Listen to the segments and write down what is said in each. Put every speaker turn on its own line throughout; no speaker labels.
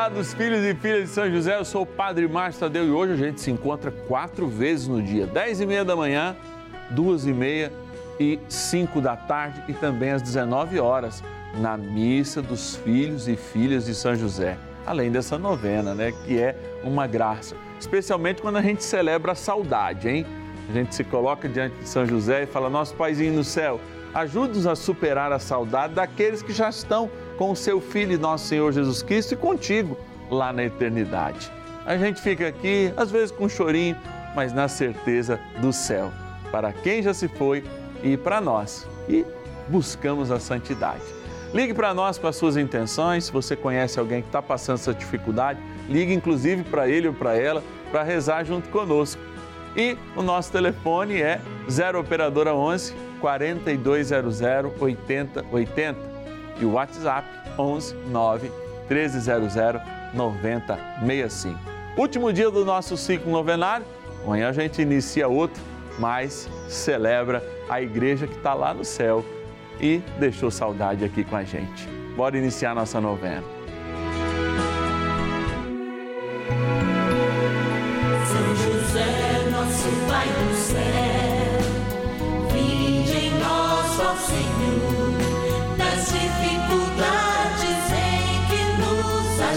Olá dos filhos e filhas de São José, eu sou o Padre Márcio Tadeu e hoje a gente se encontra quatro vezes no dia, dez e meia da manhã, duas e meia e cinco da tarde e também às 19 horas na missa dos filhos e filhas de São José. Além dessa novena, né, que é uma graça, especialmente quando a gente celebra a saudade, hein? A gente se coloca diante de São José e fala: Nosso Paizinho no céu, ajude-nos a superar a saudade daqueles que já estão com o seu Filho, nosso Senhor Jesus Cristo, e contigo lá na eternidade. A gente fica aqui, às vezes com um chorinho, mas na certeza do céu, para quem já se foi e para nós, e buscamos a santidade. Ligue para nós com as suas intenções, se você conhece alguém que está passando essa dificuldade, ligue inclusive para ele ou para ela, para rezar junto conosco. E o nosso telefone é 0 Operadora 11 4200 8080 e o WhatsApp 11 9 1300 9065. Último dia do nosso ciclo novenário, amanhã a gente inicia outro, mas celebra a igreja que está lá no céu e deixou saudade aqui com a gente. Bora iniciar nossa novena.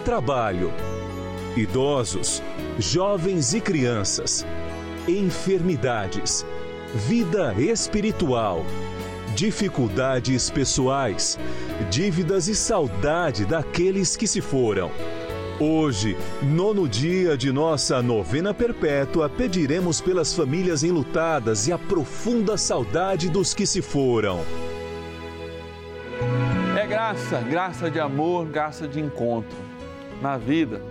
trabalho, idosos, jovens e crianças, enfermidades, vida espiritual, dificuldades pessoais, dívidas e saudade daqueles que se foram. Hoje, nono dia de nossa novena perpétua, pediremos pelas famílias enlutadas e a profunda saudade dos que se foram.
É graça, graça de amor, graça de encontro. Na vida,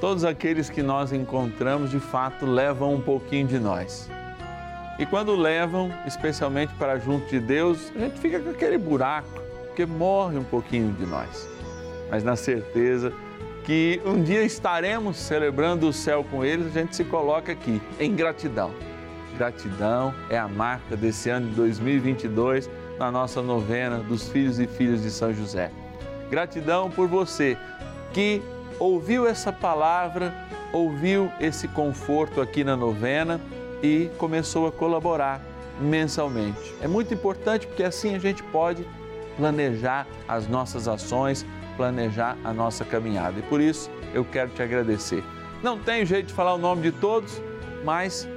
todos aqueles que nós encontramos de fato levam um pouquinho de nós. E quando levam, especialmente para junto de Deus, a gente fica com aquele buraco, porque morre um pouquinho de nós. Mas na certeza que um dia estaremos celebrando o céu com eles, a gente se coloca aqui em gratidão. Gratidão é a marca desse ano de 2022 na nossa novena dos filhos e filhas de São José. Gratidão por você que ouviu essa palavra, ouviu esse conforto aqui na novena e começou a colaborar mensalmente. É muito importante porque assim a gente pode planejar as nossas ações, planejar a nossa caminhada. E por isso eu quero te agradecer. Não tem jeito de falar o nome de todos, mas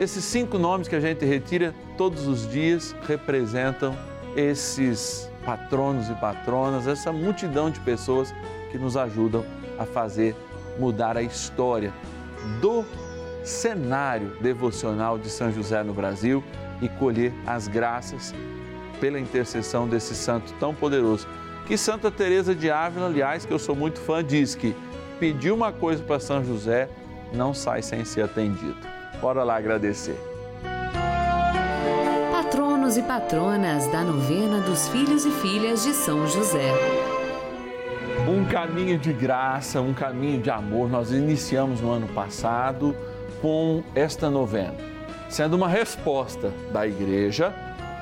esses cinco nomes que a gente retira todos os dias representam esses patronos e patronas, essa multidão de pessoas que nos ajudam a fazer mudar a história do cenário devocional de São José no Brasil e colher as graças pela intercessão desse santo tão poderoso. Que Santa Teresa de Ávila, aliás, que eu sou muito fã, diz que pedir uma coisa para São José não sai sem ser atendido. Bora lá agradecer.
Patronos e patronas da novena dos filhos e filhas de São José.
Caminho de graça, um caminho de amor. Nós iniciamos no ano passado com esta novena, sendo uma resposta da igreja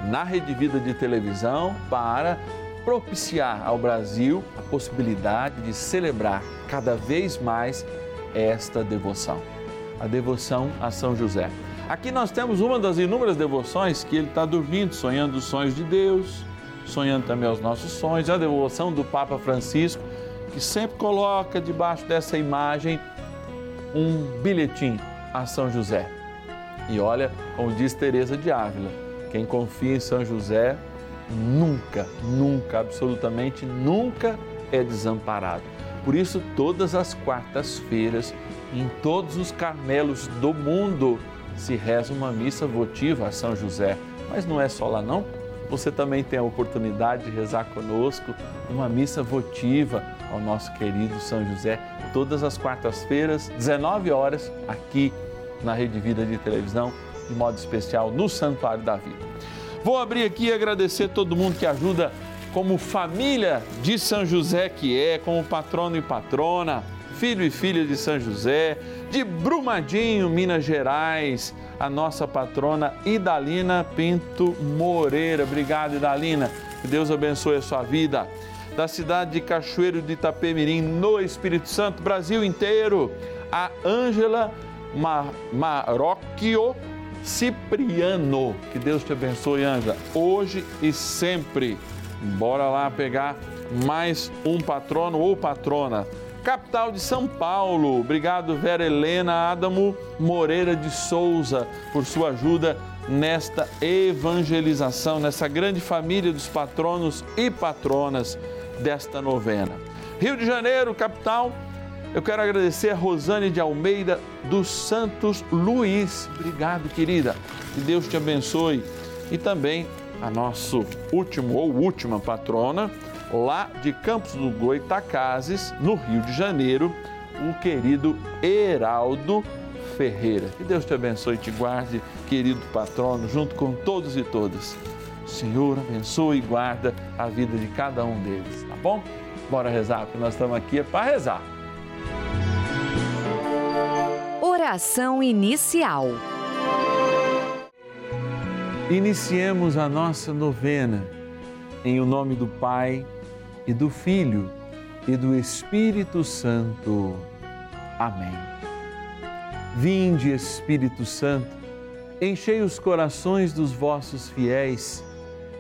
na Rede Vida de televisão para propiciar ao Brasil a possibilidade de celebrar cada vez mais esta devoção, a devoção a São José. Aqui nós temos uma das inúmeras devoções que ele está dormindo, sonhando os sonhos de Deus, sonhando também aos nossos sonhos, a devoção do Papa Francisco, que sempre coloca debaixo dessa imagem um bilhetinho a São José. E olha, como diz Teresa de Ávila, quem confia em São José nunca, nunca, absolutamente nunca é desamparado. Por isso, todas as quartas-feiras, em todos os Carmelos do mundo, se reza uma missa votiva a São José. Mas não é só lá não. Você também tem a oportunidade de rezar conosco uma missa votiva ao nosso querido São José, todas as quartas-feiras, 19 horas, aqui na Rede Vida de Televisão, de modo especial no Santuário da Vida. Vou abrir aqui e agradecer todo mundo que ajuda como família de São José que é, como patrono e patrona, filho e filha de São José, de Brumadinho, Minas Gerais, a nossa patrona Idalina Pinto Moreira. Obrigado, Idalina. Que Deus abençoe a sua vida. Da cidade de Cachoeiro de Itapemirim, no Espírito Santo, Brasil inteiro, a Ângela Marocchio Cipriano. Que Deus te abençoe, Ângela, hoje e sempre. Bora lá pegar mais um patrono ou patrona. Capital de São Paulo. Obrigado, Vera Helena Adamo Moreira de Souza, por sua ajuda nesta evangelização, nessa grande família dos patronos e patronas desta novena. Rio de Janeiro, capital. Eu quero agradecer a Rosane de Almeida dos Santos Luiz. Obrigado, querida. Que Deus te abençoe. E também a nosso último ou última patrona, lá de Campos do Goitacazes, no Rio de Janeiro, o querido Heraldo Ferreira. Que Deus te abençoe e te guarde, querido patrono, junto com todos e todas. Senhor, abençoe e guarda a vida de cada um deles, tá bom? Bora rezar, porque nós estamos aqui é para rezar.
Oração inicial.
Iniciemos a nossa novena em o nome do Pai e do Filho e do Espírito Santo. Amém. Vinde, Espírito Santo, enchei os corações dos vossos fiéis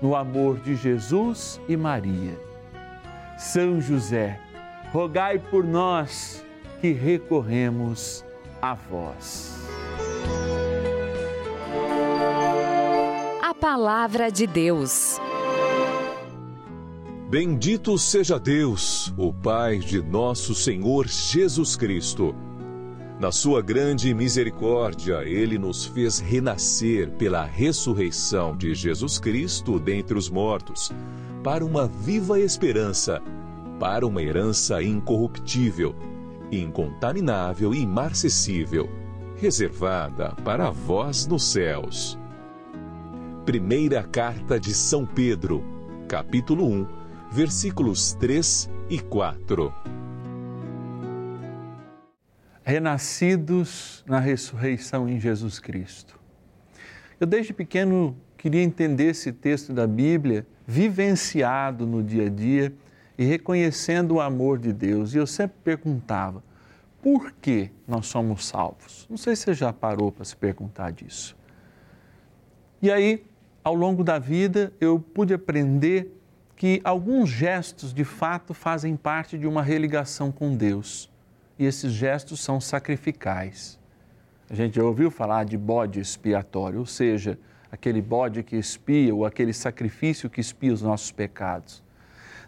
no amor de Jesus e Maria. São José, rogai por nós que recorremos a vós.
A palavra de Deus.
Bendito seja Deus, o Pai de nosso Senhor Jesus Cristo. Na sua grande misericórdia, ele nos fez renascer pela ressurreição de Jesus Cristo dentre os mortos, para uma viva esperança para uma herança incorruptível, incontaminável e imarcessível, reservada para vós nos céus. Primeira Carta de São Pedro, capítulo 1, versículos 3 e 4.
Renascidos na ressurreição em Jesus Cristo. Eu desde pequeno queria entender esse texto da Bíblia, vivenciado no dia a dia e reconhecendo o amor de Deus. E eu sempre perguntava: por que nós somos salvos? Não sei se você já parou para se perguntar disso. E aí, ao longo da vida, eu pude aprender que alguns gestos de fato fazem parte de uma religação com Deus. E esses gestos são sacrificais. A gente já ouviu falar de bode expiatório, ou seja, aquele bode que expia ou aquele sacrifício que expia os nossos pecados.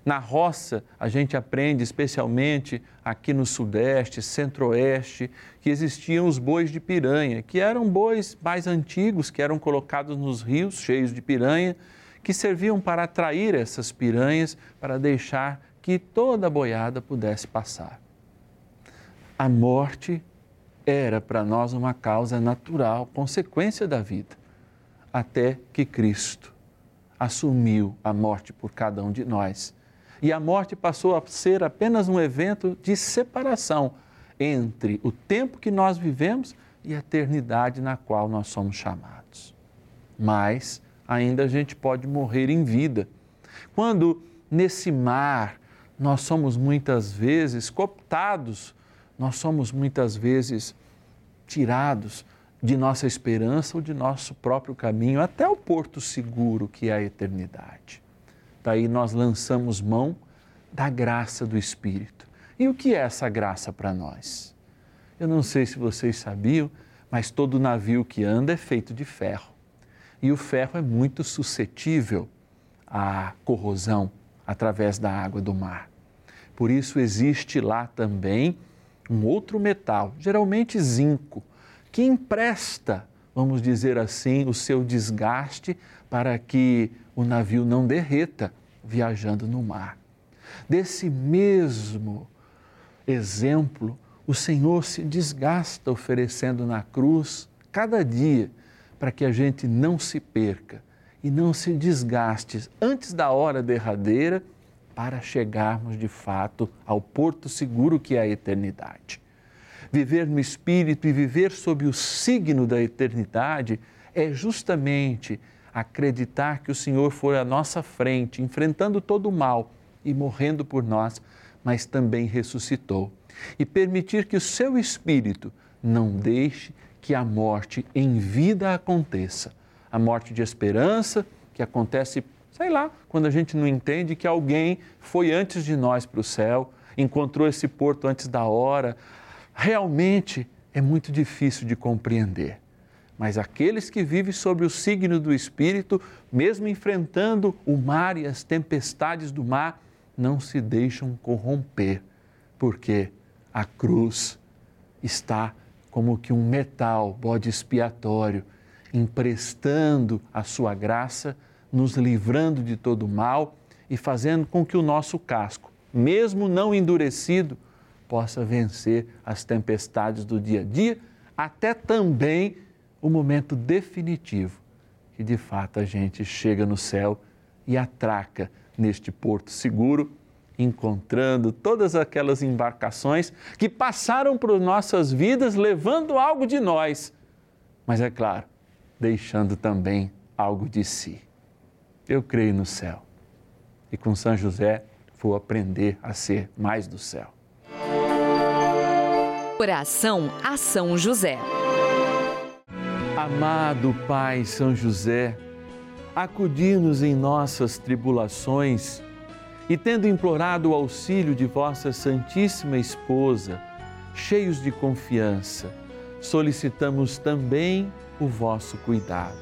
Na roça, a gente aprende, especialmente aqui no Sudeste, Centro-Oeste, que existiam os bois de piranha, que eram bois mais antigos, que eram colocados nos rios cheios de piranha, que serviam para atrair essas piranhas, para deixar que toda a boiada pudesse passar. A morte era para nós uma causa natural, consequência da vida, até que Cristo assumiu a morte por cada um de nós. E a morte passou a ser apenas um evento de separação entre o tempo que nós vivemos e a eternidade na qual nós somos chamados. Mas ainda a gente pode morrer em vida. Quando nesse mar nós somos muitas vezes cooptados nós somos muitas vezes tirados de nossa esperança ou de nosso próprio caminho até o porto seguro que é a eternidade. Daí nós lançamos mão da graça do Espírito. E o que é essa graça para nós? Eu não sei se vocês sabiam, mas todo navio que anda é feito de ferro. E o ferro é muito suscetível à corrosão através da água do mar. Por isso existe lá também um outro metal, geralmente zinco, que empresta, vamos dizer assim, o seu desgaste para que o navio não derreta viajando no mar. Desse mesmo exemplo, o Senhor se desgasta oferecendo na cruz cada dia para que a gente não se perca e não se desgaste antes da hora derradeira para chegarmos de fato ao porto seguro que é a eternidade. Viver no Espírito e viver sob o signo da eternidade é justamente acreditar que o Senhor foi à nossa frente, enfrentando todo o mal e morrendo por nós, mas também ressuscitou. E permitir que o seu Espírito não deixe que a morte em vida aconteça. A morte de esperança, que acontece Sei lá, quando a gente não entende que alguém foi antes de nós para o céu, encontrou esse porto antes da hora. Realmente é muito difícil de compreender. Mas aqueles que vivem sob o signo do Espírito, mesmo enfrentando o mar e as tempestades do mar, não se deixam corromper, porque a cruz está como que um metal, bode expiatório, emprestando a sua graça nos livrando de todo mal e fazendo com que o nosso casco, mesmo não endurecido, possa vencer as tempestades do dia a dia, até também o momento definitivo que de fato a gente chega no céu e atraca neste porto seguro, encontrando todas aquelas embarcações que passaram por nossas vidas levando algo de nós, mas é claro, deixando também algo de si eu creio no céu. E com São José vou aprender a ser mais do céu.
Oração a São José.
Amado Pai São José, acudir-nos em nossas tribulações e, tendo implorado o auxílio de vossa Santíssima Esposa, cheios de confiança, solicitamos também o vosso cuidado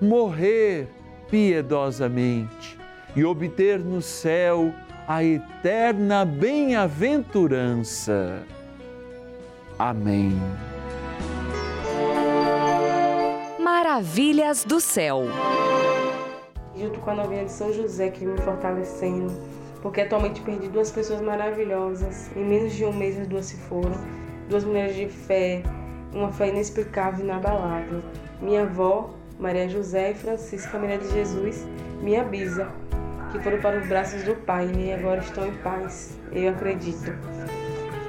morrer piedosamente e obter no céu a eterna bem-aventurança. Amém.
Maravilhas do céu.
junto com a novinha de São José que vem me fortalecendo, porque atualmente perdi duas pessoas maravilhosas. Em menos de um mês as duas se foram, duas mulheres de fé, uma fé inexplicável e inabalável. Minha avó, Maria José e Francisca Maria de Jesus, minha bisa, que foram para os braços do Pai e agora estão em paz, eu acredito.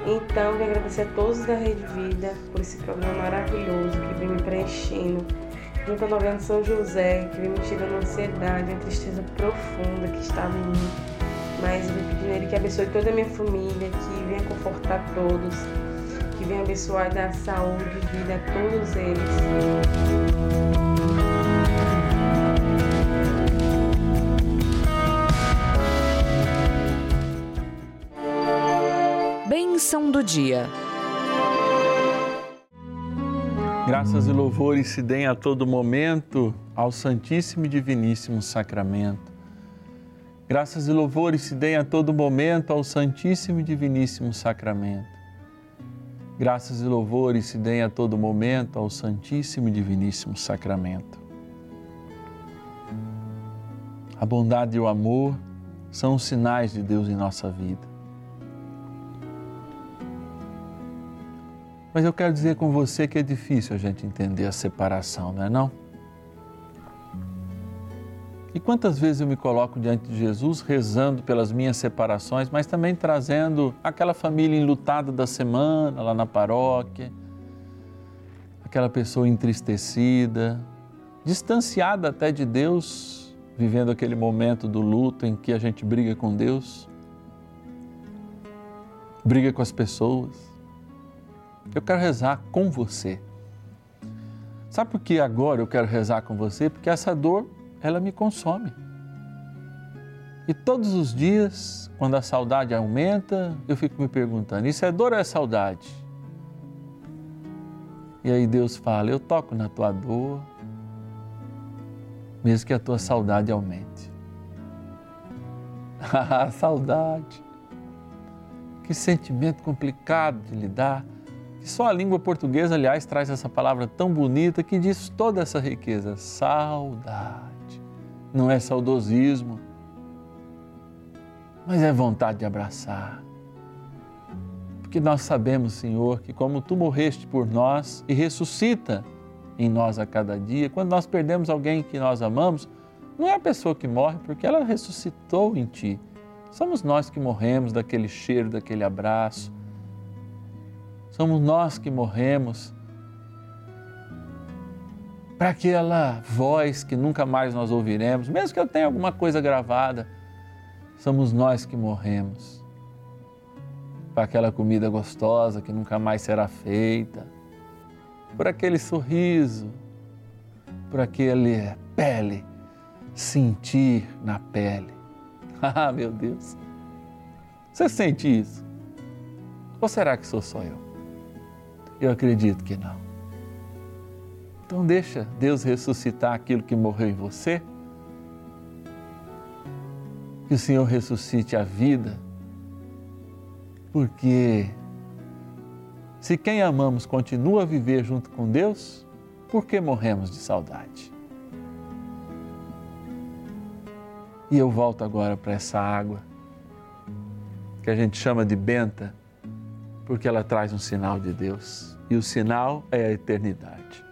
Então, quero agradecer a todos da Rede Vida por esse programa maravilhoso que vem me preenchendo junto à novena São José, que vem me tirando a ansiedade, a tristeza profunda que estava em mim. Mas eu vou pedindo a Ele que abençoe toda a minha família, que venha confortar todos, que venha abençoar e dar saúde e vida a todos eles.
Bênção do dia.
Graças e louvores se deem a todo momento ao Santíssimo e Diviníssimo Sacramento. Graças e louvores se deem a todo momento ao Santíssimo e Diviníssimo Sacramento. Graças e louvores se deem a todo momento ao Santíssimo e Diviníssimo Sacramento. A bondade e o amor são os sinais de Deus em nossa vida. Mas eu quero dizer com você que é difícil a gente entender a separação, não é não? E quantas vezes eu me coloco diante de Jesus rezando pelas minhas separações, mas também trazendo aquela família enlutada da semana lá na paróquia, aquela pessoa entristecida, distanciada até de Deus, vivendo aquele momento do luto em que a gente briga com Deus, briga com as pessoas. Eu quero rezar com você. Sabe por que agora eu quero rezar com você? Porque essa dor, ela me consome. E todos os dias, quando a saudade aumenta, eu fico me perguntando: isso é dor ou é saudade? E aí Deus fala: eu toco na tua dor, mesmo que a tua saudade aumente. Ah, saudade! Que sentimento complicado de lidar que só a língua portuguesa, aliás, traz essa palavra tão bonita que diz toda essa riqueza: saudade. Não é saudosismo, mas é vontade de abraçar. Porque nós sabemos, Senhor, que como tu morreste por nós e ressuscita em nós a cada dia, quando nós perdemos alguém que nós amamos, não é a pessoa que morre, porque ela ressuscitou em ti. Somos nós que morremos daquele cheiro, daquele abraço somos nós que morremos para aquela voz que nunca mais nós ouviremos, mesmo que eu tenha alguma coisa gravada, somos nós que morremos para aquela comida gostosa que nunca mais será feita, por aquele sorriso, por aquele pele, sentir na pele. Ah, meu Deus! Você sente isso? Ou será que sou só eu? Eu acredito que não. Então deixa Deus ressuscitar aquilo que morreu em você que o Senhor ressuscite a vida, porque se quem amamos continua a viver junto com Deus, por que morremos de saudade? E eu volto agora para essa água que a gente chama de benta, porque ela traz um sinal de Deus e o sinal é a eternidade.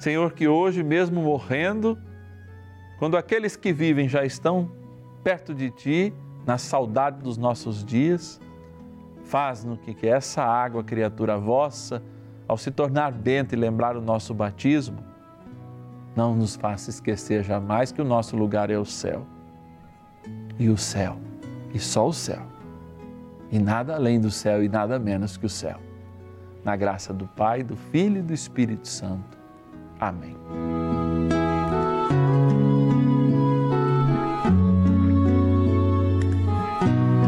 Senhor, que hoje, mesmo morrendo, quando aqueles que vivem já estão perto de Ti, na saudade dos nossos dias, faz-nos que essa água, criatura vossa, ao se tornar benta e lembrar o nosso batismo, não nos faça esquecer jamais que o nosso lugar é o céu. E o céu, e só o céu. E nada além do céu e nada menos que o céu. Na graça do Pai, do Filho e do Espírito Santo. Amém.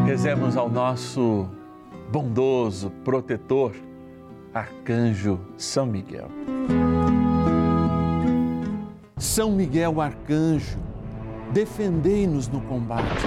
Rezemos ao nosso bondoso protetor, Arcanjo São Miguel. São Miguel Arcanjo, defendei-nos no combate.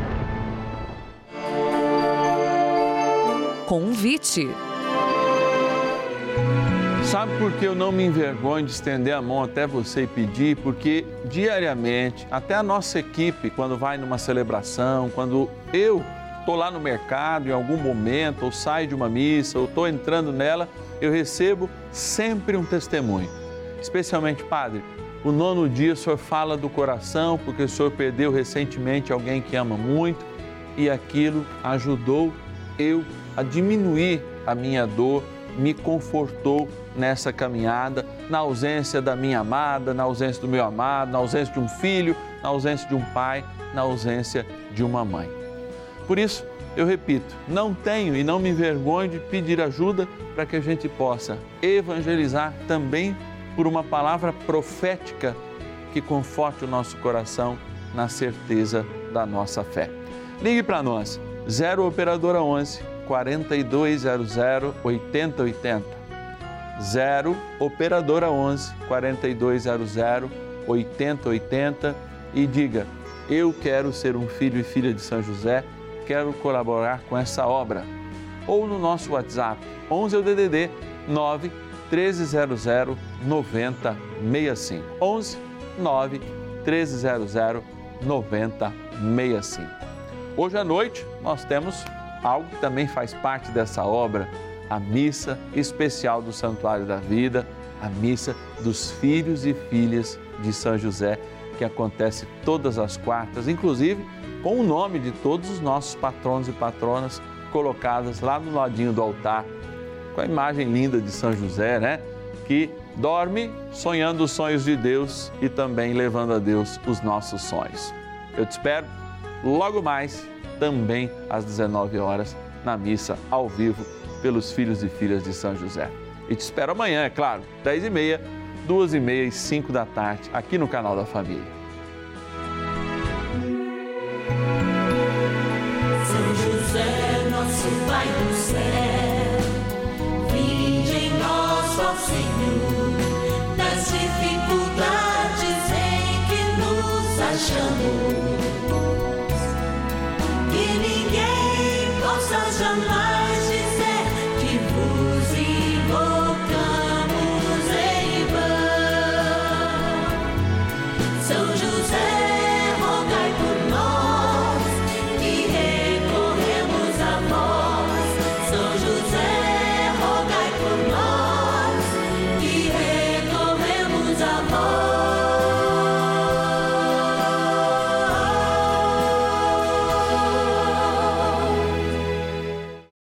Convite.
Sabe por que eu não me envergonho de estender a mão até você e pedir? Porque diariamente, até a nossa equipe, quando vai numa celebração, quando eu estou lá no mercado em algum momento, ou saio de uma missa, ou estou entrando nela, eu recebo sempre um testemunho. Especialmente, Padre, o nono dia o Senhor fala do coração, porque o Senhor perdeu recentemente alguém que ama muito e aquilo ajudou eu a diminuir a minha dor, me confortou nessa caminhada, na ausência da minha amada, na ausência do meu amado, na ausência de um filho, na ausência de um pai, na ausência de uma mãe. Por isso, eu repito, não tenho e não me envergonho de pedir ajuda para que a gente possa evangelizar também por uma palavra profética que conforte o nosso coração na certeza da nossa fé. Ligue para nós, 0 Operadora 11 4200 8080. 0 Operadora 11 4200 8080 e diga: Eu quero ser um filho e filha de São José, quero colaborar com essa obra. Ou no nosso WhatsApp, 11 é o DDD 9 1300 9065. 11 9 1300 9065. Hoje à noite nós temos algo que também faz parte dessa obra, a missa especial do Santuário da Vida, a missa dos filhos e filhas de São José, que acontece todas as quartas, inclusive com o nome de todos os nossos patronos e patronas colocadas lá no ladinho do altar, com a imagem linda de São José, né? Que dorme sonhando os sonhos de Deus e também levando a Deus os nossos sonhos. Eu te espero logo mais, também às 19 horas, na missa ao vivo pelos filhos e filhas de São José. E te espero amanhã, é claro, 10 e meia, 2 e meia e 5 da tarde, aqui no canal da Família.
São José, nosso Pai do céu, vinde em nós, ó Senhor, das dificuldades em que nos achamos.